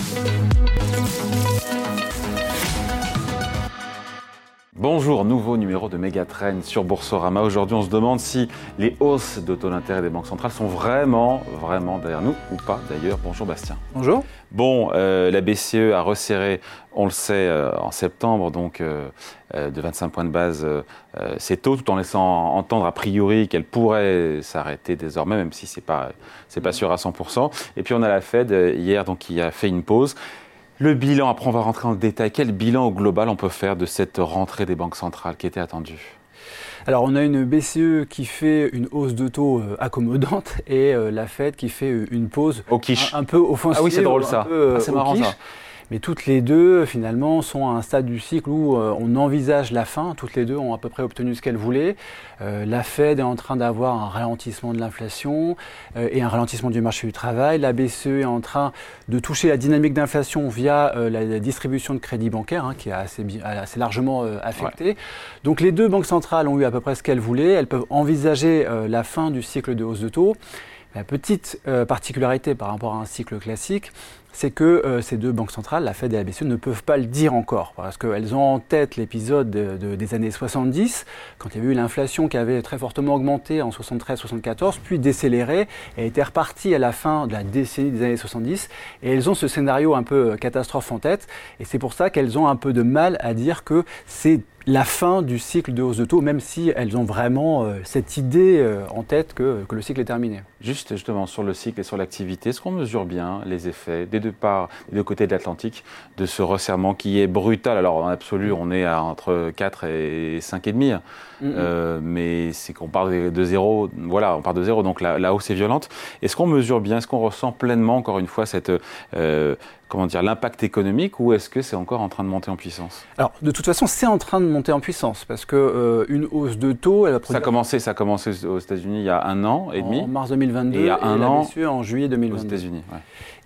thank you Bonjour, nouveau numéro de Megatrend sur Boursorama. Aujourd'hui, on se demande si les hausses de taux d'intérêt des banques centrales sont vraiment, vraiment derrière nous ou pas d'ailleurs. Bonjour Bastien. Bonjour. Bon, euh, la BCE a resserré, on le sait, euh, en septembre, donc euh, de 25 points de base ses taux, tout en laissant entendre a priori qu'elle pourrait s'arrêter désormais, même si c'est pas, c'est pas sûr à 100%. Et puis on a la Fed hier, donc qui a fait une pause. Le bilan, après on va rentrer dans le détail, quel bilan au global on peut faire de cette rentrée des banques centrales qui était attendue? Alors on a une BCE qui fait une hausse de taux euh, accommodante et euh, la Fed qui fait euh, une pause au quiche. Un, peu offensive. Ah oui c'est drôle ça. Ah, c'est marrant ça. Mais toutes les deux, finalement, sont à un stade du cycle où euh, on envisage la fin. Toutes les deux ont à peu près obtenu ce qu'elles voulaient. Euh, la Fed est en train d'avoir un ralentissement de l'inflation euh, et un ralentissement du marché du travail. La BCE est en train de toucher la dynamique d'inflation via la, distribution de crédits bancaires, hein, qui a assez, assez largement affecté. Donc les deux banques centrales ont eu à peu près ce qu'elles voulaient. Elles peuvent envisager la fin du cycle de hausse de taux. La petite particularité par rapport à un cycle classique, c'est que euh, ces deux banques centrales, la Fed et la BCE, ne peuvent pas le dire encore, parce qu'elles ont en tête l'épisode des années 70, quand il y avait eu l'inflation qui avait très fortement augmenté en 73-74, puis décéléré, et était repartie à la fin de la décennie des années 70, et elles ont ce scénario un peu euh, catastrophe en tête, et c'est pour ça qu'elles ont un peu de mal à dire que c'est la fin du cycle de hausse de taux, même si elles ont vraiment euh, cette idée en tête que, le cycle est terminé. Juste justement sur le cycle et sur l'activité, est-ce qu'on mesure bien les effets des deux parts, des deux côtés de l'Atlantique, de ce resserrement qui est brutal Alors en absolu, on est à entre 4 et 5,5, mm euh, mais c'est qu'on parle de zéro, voilà, on part de zéro, donc la, hausse est violente. Est-ce qu'on mesure bien, est-ce qu'on ressent pleinement, encore une fois, cette comment dire, l'impact économique ou est-ce que c'est encore en train de monter en puissance? Alors, de toute façon, c'est en train de monter en puissance parce que euh, une hausse de taux, elle va Ça a commencé, ça a commencé aux États-Unis il y a un an et demi. En mars 2022 et il y a un an en juillet 2022. Aux États-Unis. Ouais.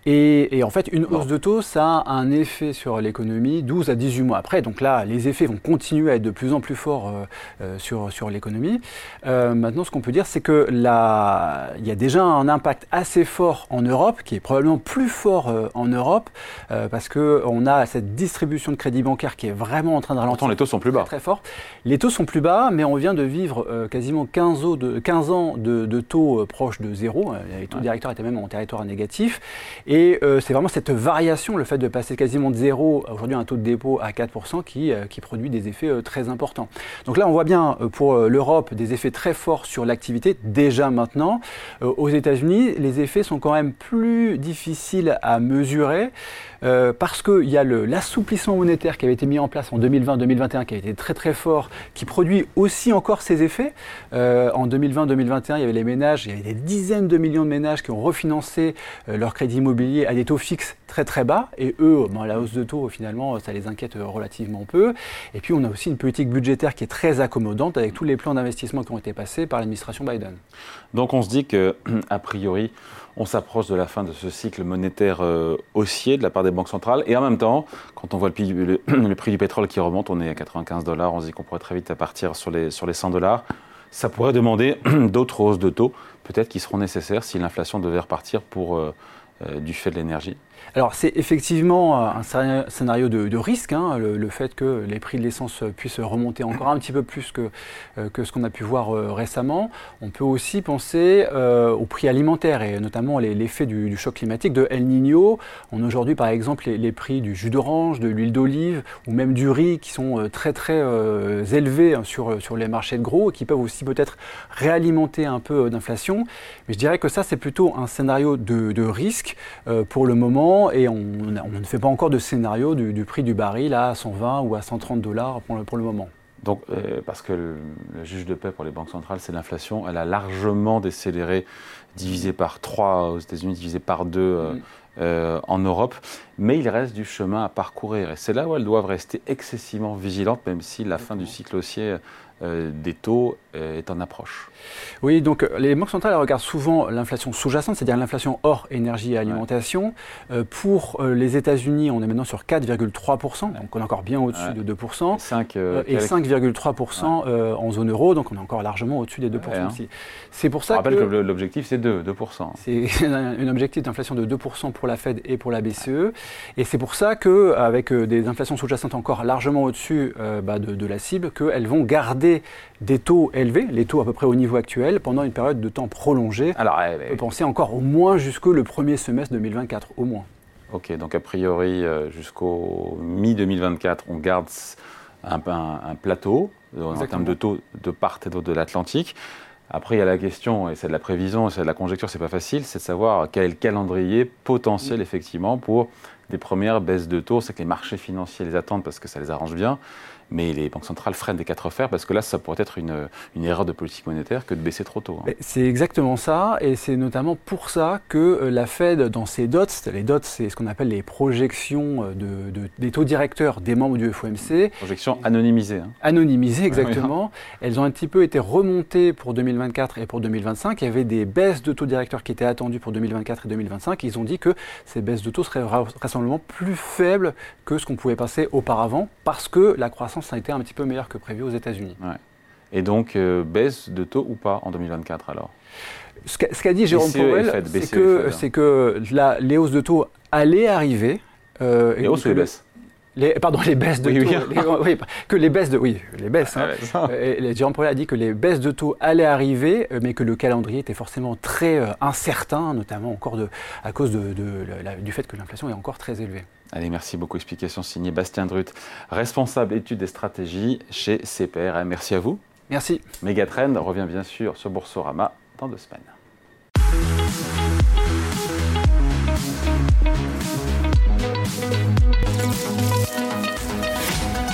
Et, en fait, une hausse de taux, ça a un effet sur l'économie 12 à 18 mois après. Donc là, les effets vont continuer à être de plus en plus forts euh, euh, sur, sur l'économie. Euh, maintenant, ce qu'on peut dire, c'est que là, il y a déjà un impact assez fort en Europe, qui est probablement plus fort en Europe, parce qu'on a cette distribution de crédit bancaire qui est vraiment en train de ralentir. Pourtant, les taux sont plus bas. Très, fort. Les taux sont plus bas, mais on vient de vivre quasiment 15 ans de, 15 ans de, taux proches de zéro. Les taux directeurs étaient même en territoire négatif. Et c'est vraiment cette variation, le fait de passer quasiment de zéro aujourd'hui un taux de dépôt à 4%, qui, euh, qui produit des effets euh, très importants. Donc là, on voit bien pour l'Europe des effets très forts sur l'activité déjà maintenant. aux États-Unis, les effets sont quand même plus difficiles à mesurer. Euh, parce qu'il y a l'assouplissement monétaire qui avait été mis en place en 2020-2021, qui a été très très fort, qui produit aussi encore ses effets. Euh, en 2020-2021, il y avait les ménages, il y avait des dizaines de millions de ménages qui ont refinancé euh, leur crédit immobilier à des taux fixes très très bas, et eux, la hausse de taux, finalement, ça les inquiète relativement peu. Et puis on a aussi une politique budgétaire qui est très accommodante avec tous les plans d'investissement qui ont été passés par l'administration Biden. Donc on se dit que, a priori, on s'approche de la fin de ce cycle monétaire euh, haussier de la part des banques centrales. Et en même temps, quand on voit le, prix du pétrole qui remonte, on est à 95 dollars, on se dit qu'on pourrait très vite partir sur les, sur les 100 dollars. Ça pourrait demander d'autres hausses de taux, peut-être qui seront nécessaires si l'inflation devait repartir pour, euh, du fait de l'énergie alors c'est effectivement un scénario de, risque, hein, le, fait que les prix de l'essence puissent remonter encore un petit peu plus que, euh, que ce qu'on a pu voir euh, récemment. On peut aussi penser euh, aux prix alimentaires et notamment l'effet du, choc climatique de El Niño. On a aujourd'hui par exemple les, prix du jus d'orange, de l'huile d'olive ou même du riz qui sont très très élevés sur, sur les marchés de gros et qui peuvent aussi peut-être réalimenter un peu d'inflation. Mais je dirais que ça c'est plutôt un scénario de risque pour le moment et on, ne fait pas encore de scénario du, prix du baril à 120 ou à 130 dollars pour le, moment. Donc, euh, parce que le, juge de paix pour les banques centrales, c'est l'inflation. Elle a largement décéléré, divisé par 3 aux États-Unis, divisé par 2 euh, mm. euh, en Europe. Mais il reste du chemin à parcourir. Et c'est là où elles doivent rester excessivement vigilantes, même si la fin du cycle haussier des taux est en approche. Oui, donc les banques centrales regardent souvent l'inflation sous-jacente, c'est-à-dire l'inflation hors énergie et alimentation. pour les États-Unis, on est maintenant sur 4,3%, donc on est encore bien au-dessus de 2%. 5, et 5,3% en zone euro, donc on est encore largement au-dessus des 2% hein. aussi. C'est pour ça on rappelle que, l'objectif c'est 2, 2%. C'est un objectif d'inflation de 2% pour la Fed et pour la BCE. Et c'est pour ça qu'avec des inflations sous-jacentes encore largement au-dessus bah, de, de, la cible, qu'elles vont garder des taux élevés, les taux à peu près au niveau actuel, pendant une période de temps prolongée. Alors, on peut penser encore au moins jusqu'au le premier semestre 2024, au moins. Ok, donc a priori, euh, jusqu'au mi-2024, on garde un, un, plateau en termes de taux de part et d'autre de l'Atlantique. Après, il y a la question, et c'est de la prévision, c'est de la conjecture, c'est pas facile, c'est de savoir quel est le calendrier potentiel, effectivement, pour des premières baisses de taux. C'est que les marchés financiers les attendent parce que ça les arrange bien mais les banques centrales freinent des quatre fers parce que là, ça pourrait être une, une erreur de politique monétaire que de baisser trop tôt. Hein. C'est exactement ça, et c'est notamment pour ça que euh, la Fed, dans ses dots, les dots, c'est ce qu'on appelle les projections euh, de, des taux directeurs des membres du FOMC. Projections anonymisées. Hein. Anonymisées, exactement. Elles ont un petit peu été remontées pour 2024 et pour 2025. Il y avait des baisses de taux directeurs qui étaient attendues pour 2024 et 2025. Ils ont dit que ces baisses de taux seraient vraisemblablement plus faibles que ce qu'on pouvait passer auparavant parce que la croissance a été un petit peu meilleur que prévu aux États-Unis. Et donc, euh, baisse de taux ou pas en 2024 alors? Ce qu'a dit Jérôme Powell, c'est que, hein. que la, les hausses de taux allaient arriver. Euh, les hausses ou les baisses? Les, pardon, les baisses de taux. Oui. que les baisses de. Oui, les baisses. Hein. Euh, Jérôme Powell a dit que les baisses de taux allaient arriver, mais que le calendrier était forcément très incertain, notamment encore de, à cause de, du fait que l'inflation est encore très élevée. Allez, merci beaucoup. Explication signée Bastien Drut, responsable études et stratégies chez CPR. Merci à vous. Merci. Megatrend revient bien sûr sur Boursorama dans deux semaines. フフフフ。